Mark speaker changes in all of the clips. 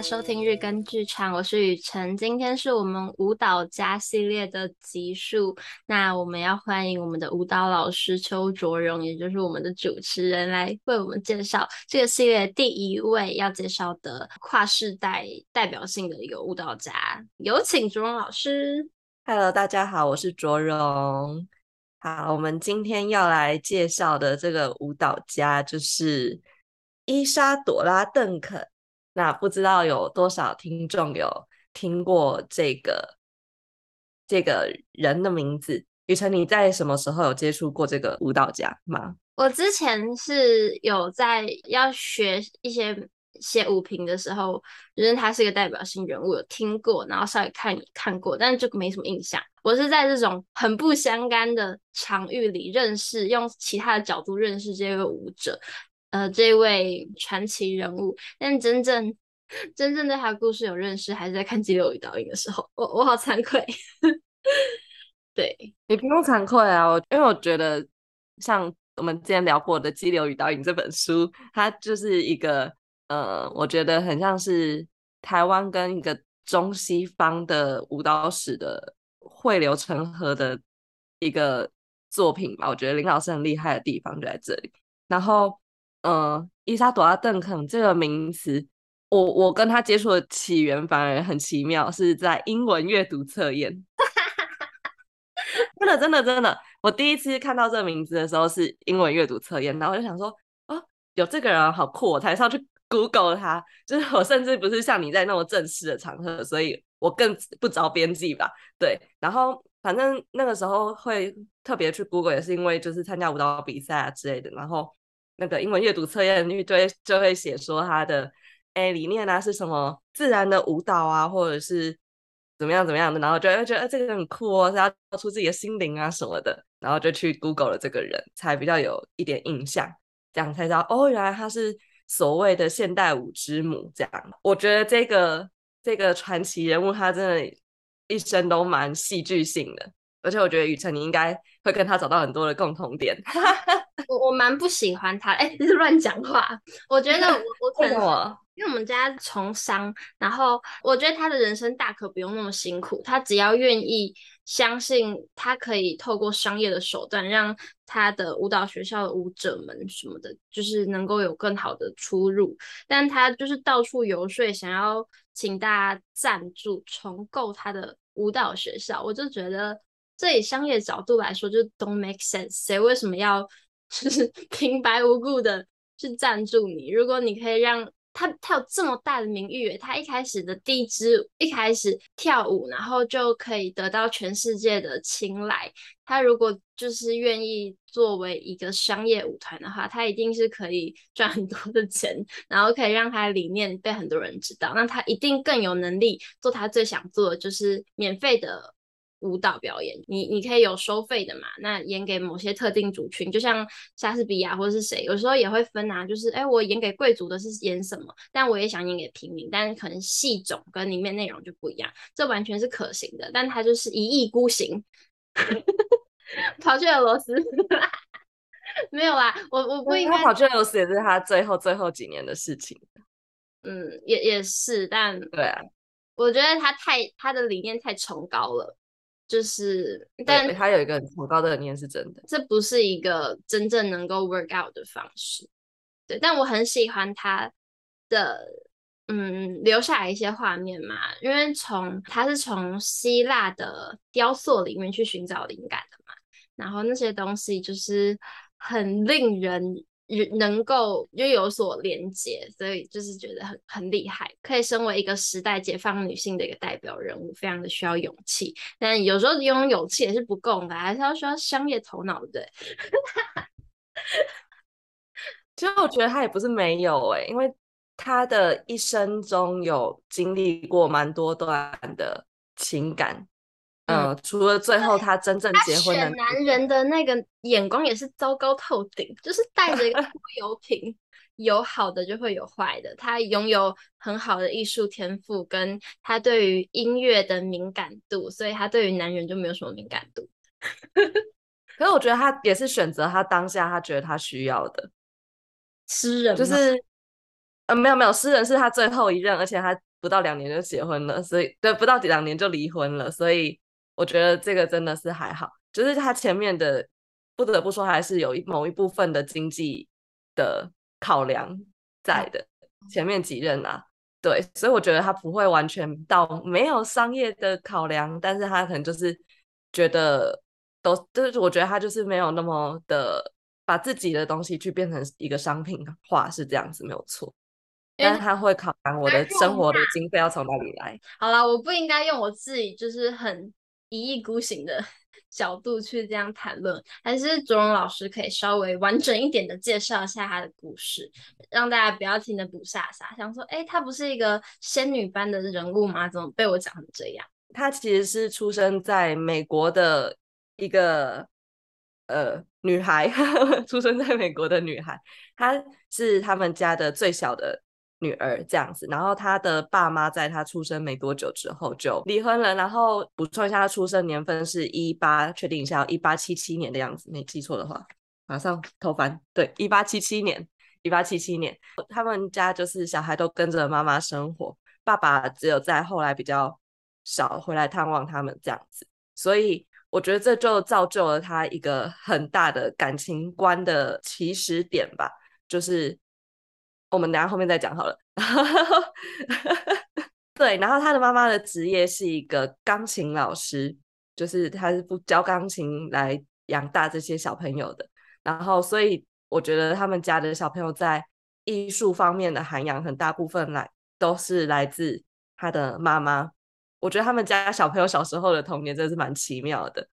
Speaker 1: 收听日更剧场，我是雨辰。今天是我们舞蹈家系列的集数，那我们要欢迎我们的舞蹈老师邱卓荣，也就是我们的主持人，来为我们介绍这个系列第一位要介绍的跨世代代表性的一个舞蹈家，有请卓荣老师。
Speaker 2: Hello，大家好，我是卓荣。好，我们今天要来介绍的这个舞蹈家就是伊莎朵拉·邓肯。那不知道有多少听众有听过这个这个人的名字？雨辰，你在什么时候有接触过这个舞蹈家吗？
Speaker 1: 我之前是有在要学一些写舞评的时候，觉得他是一个代表性人物，有听过，然后稍微看看过，但是就没什么印象。我是在这种很不相干的场域里认识，用其他的角度认识这位舞者。呃，这位传奇人物，但真正真正对他的故事有认识，还是在看《激流与导演》的时候。我我好惭愧，对，
Speaker 2: 你不用惭愧啊，因为我觉得像我们之前聊过的《激流与导演》这本书，它就是一个呃，我觉得很像是台湾跟一个中西方的舞蹈史的汇流成河的一个作品吧。我觉得林老师很厉害的地方就在这里，然后。嗯，伊莎朵拉·邓肯这个名词，我我跟他接触的起源反而很奇妙，是在英文阅读测验。真的，真的，真的，我第一次看到这个名字的时候是英文阅读测验，然后我就想说，哦，有这个人好酷，我才上去 Google 他。就是我甚至不是像你在那么正式的场合，所以我更不着边际吧。对，然后反正那个时候会特别去 Google，也是因为就是参加舞蹈比赛啊之类的，然后。那个英文阅读测验一堆就会写说他的哎理念啊是什么自然的舞蹈啊，或者是怎么样怎么样的，然后就会觉得这个很酷哦，是要跳出自己的心灵啊什么的，然后就去 Google 了这个人，才比较有一点印象，这样才知道哦原来他是所谓的现代舞之母这样。我觉得这个这个传奇人物他真的一生都蛮戏剧性的，而且我觉得雨辰你应该会跟他找到很多的共同点。
Speaker 1: 我我蛮不喜欢他，哎、欸，你是乱讲话。我觉得我我可能因为我们家从商，然后我觉得他的人生大可不用那么辛苦，他只要愿意相信他可以透过商业的手段，让他的舞蹈学校的舞者们什么的，就是能够有更好的出入。但他就是到处游说，想要请大家赞助重构他的舞蹈学校，我就觉得这以商业角度来说，就 don't make sense。谁为什么要？就是平白无故的去赞助你。如果你可以让他，他有这么大的名誉，他一开始的第一支，一开始跳舞，然后就可以得到全世界的青睐。他如果就是愿意作为一个商业舞团的话，他一定是可以 赚很多的钱，然后可以让他的理念被很多人知道。那他一定更有能力做他最想做的，就是免费的。舞蹈表演，你你可以有收费的嘛？那演给某些特定族群，就像莎士比亚或者是谁，有时候也会分啊。就是哎，我演给贵族的是演什么？但我也想演给平民，但可能戏种跟里面内容就不一样，这完全是可行的。但他就是一意孤行，跑去俄罗斯，没有啊，我我不应该
Speaker 2: 跑去俄罗斯，也是他最后最后几年的事情。
Speaker 1: 嗯，也也是，但
Speaker 2: 对啊，
Speaker 1: 我觉得他太他的理念太崇高了。就是，但
Speaker 2: 他有一个很崇高的理念是真的，
Speaker 1: 这不是一个真正能够 work out 的方式。对，但我很喜欢他的，嗯，留下来一些画面嘛，因为从他是从希腊的雕塑里面去寻找灵感的嘛，然后那些东西就是很令人。能够又有所连接，所以就是觉得很很厉害，可以身为一个时代解放女性的一个代表人物，非常的需要勇气。但有时候拥有勇气也是不够的，还是要需要商业头脑，对不对？
Speaker 2: 其实我觉得他也不是没有诶、因为他的一生中有经历过蛮多段的情感。嗯，除了最后他真正结婚的，
Speaker 1: 男人的那个眼光也是糟糕透顶，就是带着一个 拖油瓶，有好的就会有坏的。他拥有很好的艺术天赋，跟他对于音乐的敏感度，所以他对于男人就没有什么敏感度。
Speaker 2: 可是我觉得他也是选择他当下他觉得他需要的，
Speaker 1: 诗人
Speaker 2: 就是呃，没有没有，诗人是他最后一任，而且他不到两年就结婚了，所以对，不到两年就离婚了，所以我觉得这个真的是还好，就是他前面的不得不说还是有一某一部分的经济的考量在的，前面几任啊，对，所以我觉得他不会完全到没有商业的考量，但是他可能就是觉得都就是我觉得他就是没有那么的把自己的东西去变成一个商品化，是这样子没有错。但是他会考量我的生活的经费要从哪里来。
Speaker 1: 好了，我不应该用我自己就是很一意孤行的 角度去这样谈论，还是卓荣老师可以稍微完整一点的介绍一下他的故事，让大家不要听得不飒飒，想说，哎，他不是一个仙女般的人物吗？怎么被我讲成这样？
Speaker 2: 他其实是出生在美国的一个呃女孩，出生在美国的女孩，她是他们家的最小的。女儿这样子，然后他的爸妈在他出生没多久之后就离婚了。然后补充一下，他出生年份是一八，确定一下，一八七七年的样子，没记错的话，马上偷翻。对，一八七七年，一八七七年，他们家就是小孩都跟着妈妈生活，爸爸只有在后来比较少回来探望他们这样子。所以我觉得这就造就了他一个很大的感情观的起始点吧，就是。我们等下后面再讲好了。对，然后他的妈妈的职业是一个钢琴老师，就是他是不教钢琴来养大这些小朋友的。然后，所以我觉得他们家的小朋友在艺术方面的涵养，很大部分来都是来自他的妈妈。我觉得他们家小朋友小时候的童年真的是蛮奇妙的。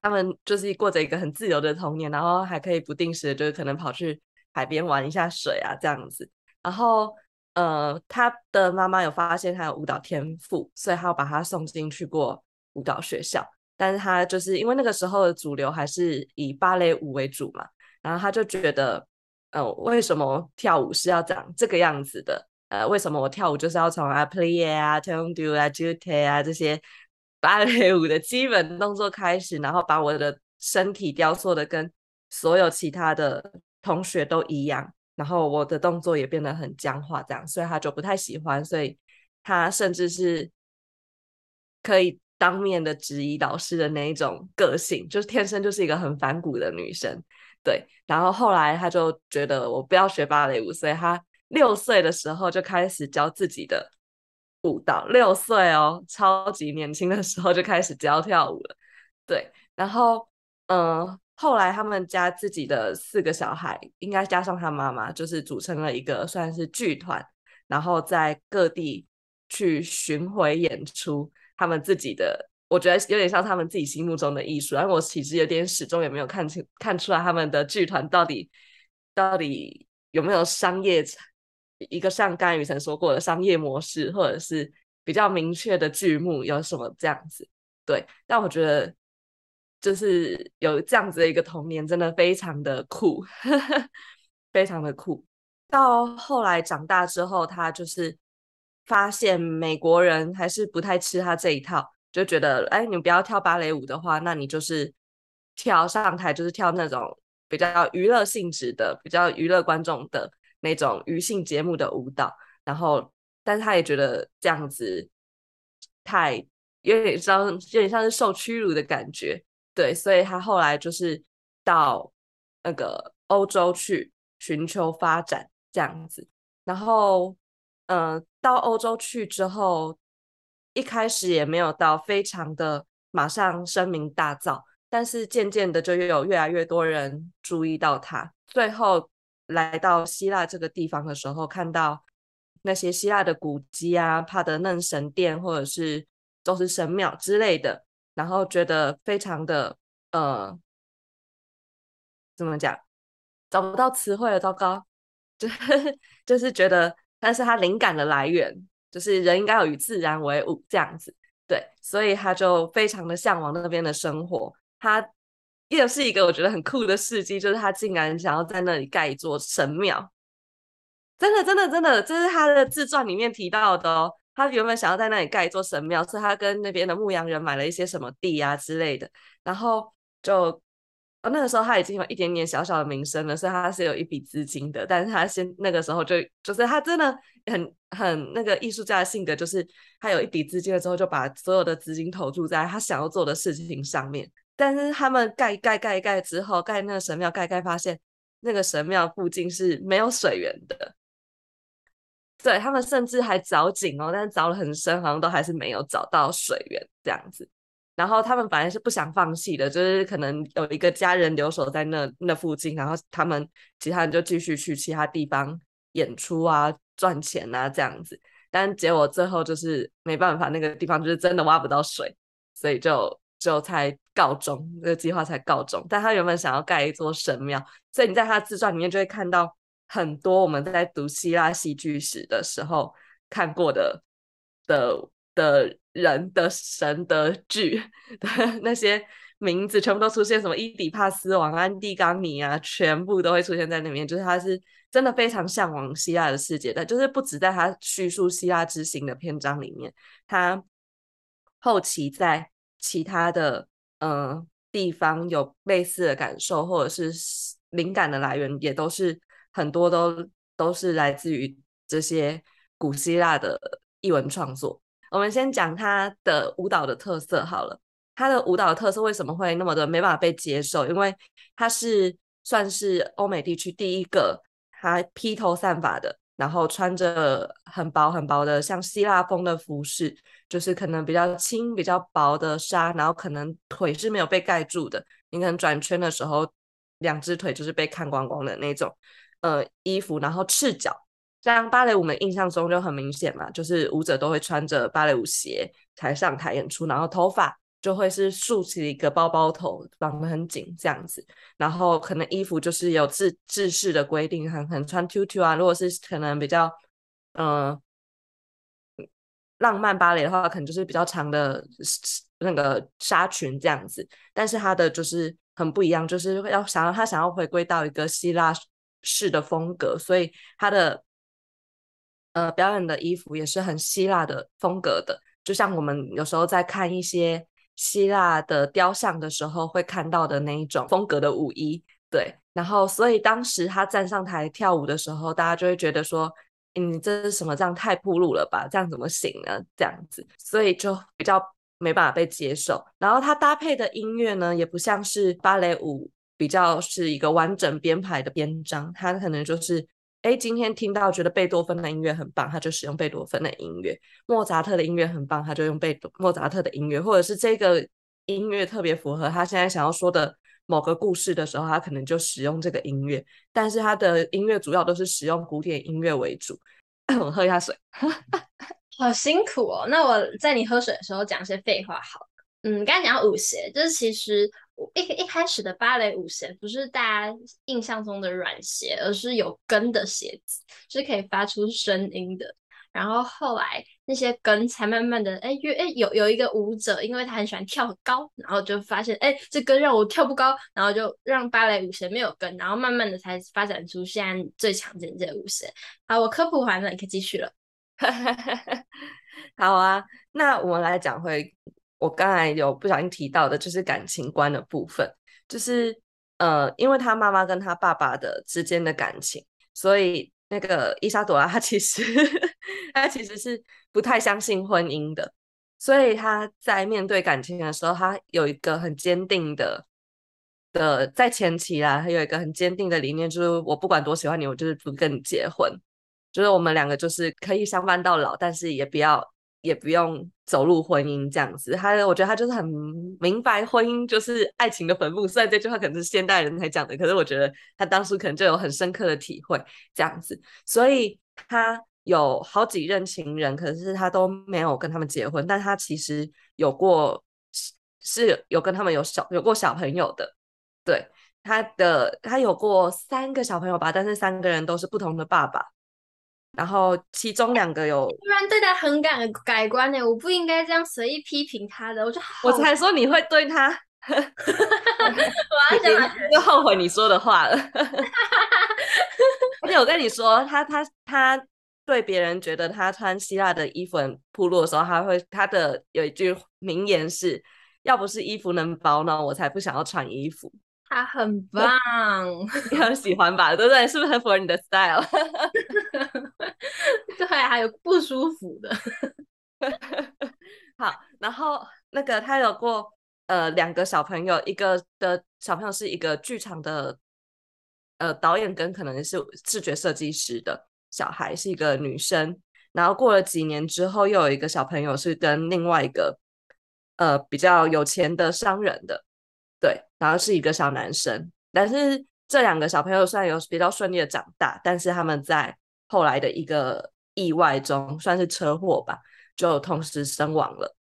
Speaker 2: 他们就是过着一个很自由的童年，然后还可以不定时的，就是可能跑去。海边玩一下水啊，这样子。然后，呃，他的妈妈有发现他有舞蹈天赋，所以他把他送进去过舞蹈学校。但是他就是因为那个时候的主流还是以芭蕾舞为主嘛，然后他就觉得，呃，为什么跳舞是要长这个样子的？呃，为什么我跳舞就是要从啊 plie 啊 tendu 啊 jute 啊这些芭蕾舞的基本动作开始，然后把我的身体雕塑的跟所有其他的。同学都一样，然后我的动作也变得很僵化，这样，所以他就不太喜欢，所以他甚至是可以当面的质疑老师的那一种个性，就是天生就是一个很反骨的女生，对。然后后来他就觉得我不要学芭蕾舞，所以他六岁的时候就开始教自己的舞蹈，六岁哦，超级年轻的时候就开始教跳舞了，对。然后，嗯、后来他们家自己的四个小孩，应该加上他妈妈，就是组成了一个算是剧团，然后在各地去巡回演出他们自己的，我觉得有点像他们自己心目中的艺术。然后我其实有点始终也没有看清看出来他们的剧团到底到底有没有商业一个像刚才雨辰说过的商业模式，或者是比较明确的剧目有什么这样子。对，但我觉得。就是有这样子的一个童年，真的非常的酷，非常的酷。到后来长大之后，他就是发现美国人还是不太吃他这一套，就觉得，哎，你不要跳芭蕾舞的话，那你就是跳上台，就是跳那种比较娱乐性质的、比较娱乐观众的那种余兴节目的舞蹈。然后，但是他也觉得这样子太有点像，有点像是受屈辱的感觉。对，所以他后来就是到那个欧洲去寻求发展这样子，然后，嗯、呃，到欧洲去之后，一开始也没有到非常的马上声名大噪，但是渐渐的就有越来越多人注意到他。最后来到希腊这个地方的时候，看到那些希腊的古迹啊，帕德嫩神殿或者是宙斯神庙之类的。然后觉得非常的呃，怎么讲？找不到词汇了，糟糕！就就是觉得，但是他灵感的来源就是人应该要与自然为伍这样子，对，所以他就非常的向往那边的生活。他又是一个我觉得很酷的事迹，就是他竟然想要在那里盖一座神庙，真的，真的，真的，这是他的自传里面提到的哦。他原本想要在那里盖一座神庙，所以他跟那边的牧羊人买了一些什么地啊之类的，然后就，那个时候他已经有一点点小小的名声了，所以他是有一笔资金的。但是他先那个时候就就是他真的很很那个艺术家的性格，就是他有一笔资金了之后，就把所有的资金投注在他想要做的事情上面。但是他们盖盖盖盖之后，盖那个神庙盖盖，发现那个神庙附近是没有水源的。对，他们甚至还凿井哦，但是凿了很深，好像都还是没有找到水源这样子。然后他们本来是不想放弃的，就是可能有一个家人留守在那那附近，然后他们其他人就继续去其他地方演出啊、赚钱啊这样子。但结果最后就是没办法，那个地方就是真的挖不到水，所以就就才告终，这个计划才告终。但他原本想要盖一座神庙，所以你在他自传里面就会看到很多我们在读希腊戏剧史的时候看过的的。的人的神的剧的那些名字全部都出现，什么伊底帕斯王、安蒂冈尼啊，全部都会出现在那边。就是他是真的非常向往希腊的世界，但就是不止在他叙述希腊之行的篇章里面，他后期在其他的嗯、地方有类似的感受，或者是灵感的来源，也都是很多都都是来自于这些古希腊的译文创作。我们先讲他的舞蹈的特色好了。他的舞蹈特色为什么会那么的没办法被接受？因为他是算是欧美地区第一个他披头散发的，然后穿着很薄很薄的像希腊风的服饰，就是可能比较轻、比较薄的纱，然后可能腿是没有被盖住的。你可能转圈的时候，两只腿就是被看光光的那种，呃，衣服，然后赤脚。像芭蕾舞的印象中就很明显嘛，就是舞者都会穿着芭蕾舞鞋才上台演出，然后头发就会是竖起一个包包头，绑得很紧这样子，然后可能衣服就是有制制式的规定，很很穿 tutu 啊，如果是可能比较嗯、浪漫芭蕾的话，可能就是比较长的那个纱裙这样子，但是他的就是很不一样，就是要想要他想要回归到一个希腊式的风格，所以他的。呃，表演的衣服也是很希腊的风格的，就像我们有时候在看一些希腊的雕像的时候会看到的那一种风格的舞衣，对。然后，所以当时他站上台跳舞的时候，大家就会觉得说，你这是什么？这样太暴露了吧？这样怎么行呢？这样子，所以就比较没办法被接受。然后他搭配的音乐呢，也不像是芭蕾舞比较是一个完整编排的篇章，他可能就是。哎，今天听到觉得贝多芬的音乐很棒，他就使用贝多芬的音乐；莫扎特的音乐很棒，他就用贝多莫扎特的音乐，或者是这个音乐特别符合他现在想要说的某个故事的时候，他可能就使用这个音乐。但是他的音乐主要都是使用古典音乐为主。我喝一下水，
Speaker 1: 好辛苦哦。那我在你喝水的时候讲些废话好。嗯，刚才讲到舞鞋，就是其实。一一开始的芭蕾舞鞋不是大家印象中的软鞋，而是有跟的鞋子，是可以发出声音的。然后后来那些跟才慢慢的，哎，因为哎有有一个舞者，因为他很喜欢跳高，然后就发现，哎，这跟让我跳不高，然后就让芭蕾舞鞋没有跟，然后慢慢的才发展出现在最常见的这舞鞋。好，我科普完了，你可以继续了。
Speaker 2: 好啊，那我们来讲回。我刚才有不小心提到的，就是感情观的部分，就是呃，因为他妈妈跟他爸爸的之间的感情，所以那个伊莎朵拉她其实 她其实是不太相信婚姻的，所以他在面对感情的时候，他有一个很坚定的的在前期啦，他有一个很坚定的理念，就是我不管多喜欢你，我就是不跟你结婚，就是我们两个就是可以相伴到老，但是也不要。也不用走入婚姻这样子，他我觉得他就是很明白婚姻就是爱情的坟墓。虽然这句话可能是现代人才讲的，可是我觉得他当初可能就有很深刻的体会这样子。所以他有好几任情人，可是他都没有跟他们结婚。但他其实有过是有跟他们有小有过小朋友的，对他的他有过三个小朋友吧，但是三个人都是不同的爸爸。然后其中两个有，
Speaker 1: 突然对他很感改观呢，我不应该这样随意批评他的，我就
Speaker 2: 我才说你会对他，我要讲就后悔你说的话了。而且我跟你说，他他他对别人觉得他穿希腊的衣服很暴露的时候，他会他的有一句名言是：要不是衣服能保暖，我才不想要穿衣服。
Speaker 1: 他很棒，
Speaker 2: 你很喜欢吧？对不对？是不是很符合你的 style？
Speaker 1: 对，还有不舒服的。
Speaker 2: 好，然后那个他有过呃两个小朋友，一个的小朋友是一个剧场的呃导演跟可能是视觉设计师的小孩，是一个女生。然后过了几年之后，又有一个小朋友是跟另外一个呃比较有钱的商人的，对，然后是一个小男生。但是这两个小朋友虽然有比较顺利的长大，但是他们在后来的一个意外中，算是车祸吧，就同时身亡了，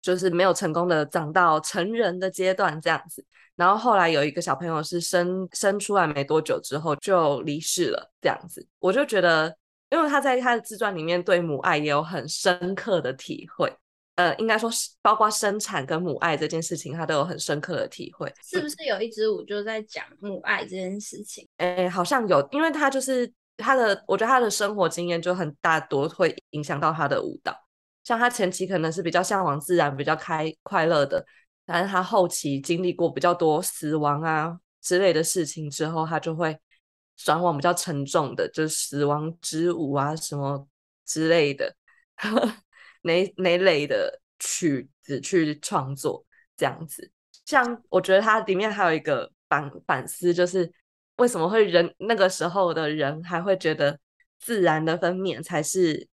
Speaker 2: 就是没有成功的长到成人的阶段这样子。然后后来有一个小朋友是生生出来没多久之后就离世了，这样子，我就觉得。因为他在他的自传里面对母爱也有很深刻的体会，呃，应该说是包括生产跟母爱这件事情，他都有很深刻的体会。
Speaker 1: 是不是有一支舞就在讲母爱这件事情？
Speaker 2: 哎，好像有，因为他就是他的，我觉得他的生活经验就很大多会影响到他的舞蹈。像他前期可能是比较向往自然、比较开快乐的，但是他后期经历过比较多死亡啊之类的事情之后，他就会。转往比较沉重的，就是死亡之舞啊，什么之类的，哪哪类的曲子去创作这样子。像我觉得它里面还有一个反反思，就是为什么会人那个时候的人还会觉得自然的分娩才是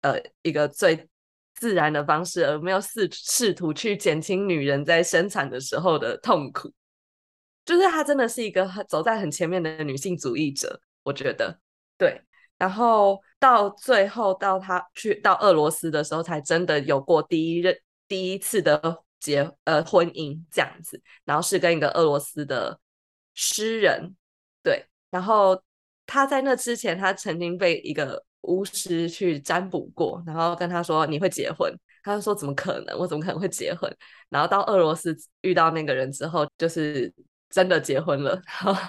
Speaker 2: 呃一个最自然的方式，而没有试试图去减轻女人在生产的时候的痛苦。就是她真的是一个走在很前面的女性主义者，我觉得对。然后到最后到他去到俄罗斯的时候，才真的有过第一任第一次的结呃婚姻这样子，然后是跟一个俄罗斯的诗人对。然后他在那之前，他曾经被一个巫师去占卜过，然后跟他说你会结婚，他就说怎么可能？我怎么可能会结婚？然后到俄罗斯遇到那个人之后，就是。真的结婚了，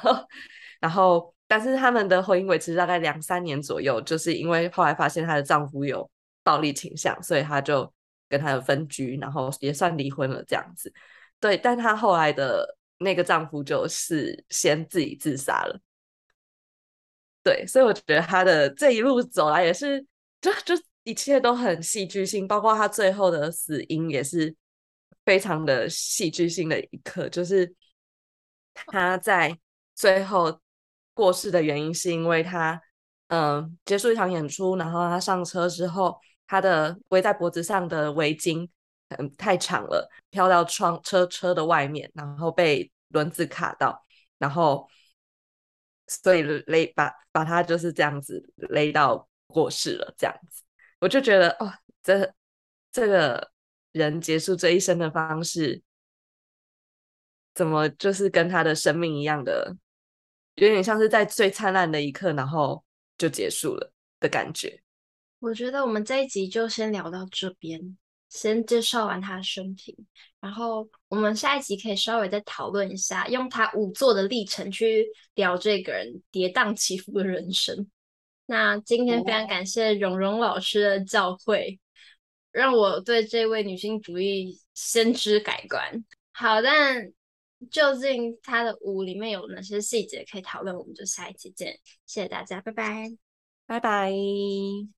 Speaker 2: 然后，但是他们的婚姻维持大概两三年左右，就是因为后来发现她的丈夫有暴力倾向，所以她就跟他分居，然后也算离婚了这样子。对，但她后来的那个丈夫就是先自己自杀了。对，所以我觉得她的这一路走来也是，就就一切都很戏剧性，包括她最后的死因也是非常的戏剧性的一刻，就是。她在最后过世的原因是因为他，嗯、结束一场演出，然后他上车之后，他的围在脖子上的围巾，嗯，太长了，飘到窗车车的外面，然后被轮子卡到，然后所以勒把把他就是这样子勒到过世了，这样子，我就觉得哦，这这个人结束这一生的方式。怎么就是跟他的生命一样的，有点像是在最灿烂的一刻，然后就结束了的感觉。
Speaker 1: 我觉得我们这一集就先聊到这边，先介绍完他的生平，然后我们下一集可以稍微再讨论一下，用他五座的历程去聊这个人跌宕起伏的人生。那今天非常感谢蓉蓉老师的教诲，让我对这位女性主义先知改观。好，但。究竟他的舞里面有哪些细节可以讨论？我们就下一期见，谢谢大家，拜拜，
Speaker 2: 拜拜。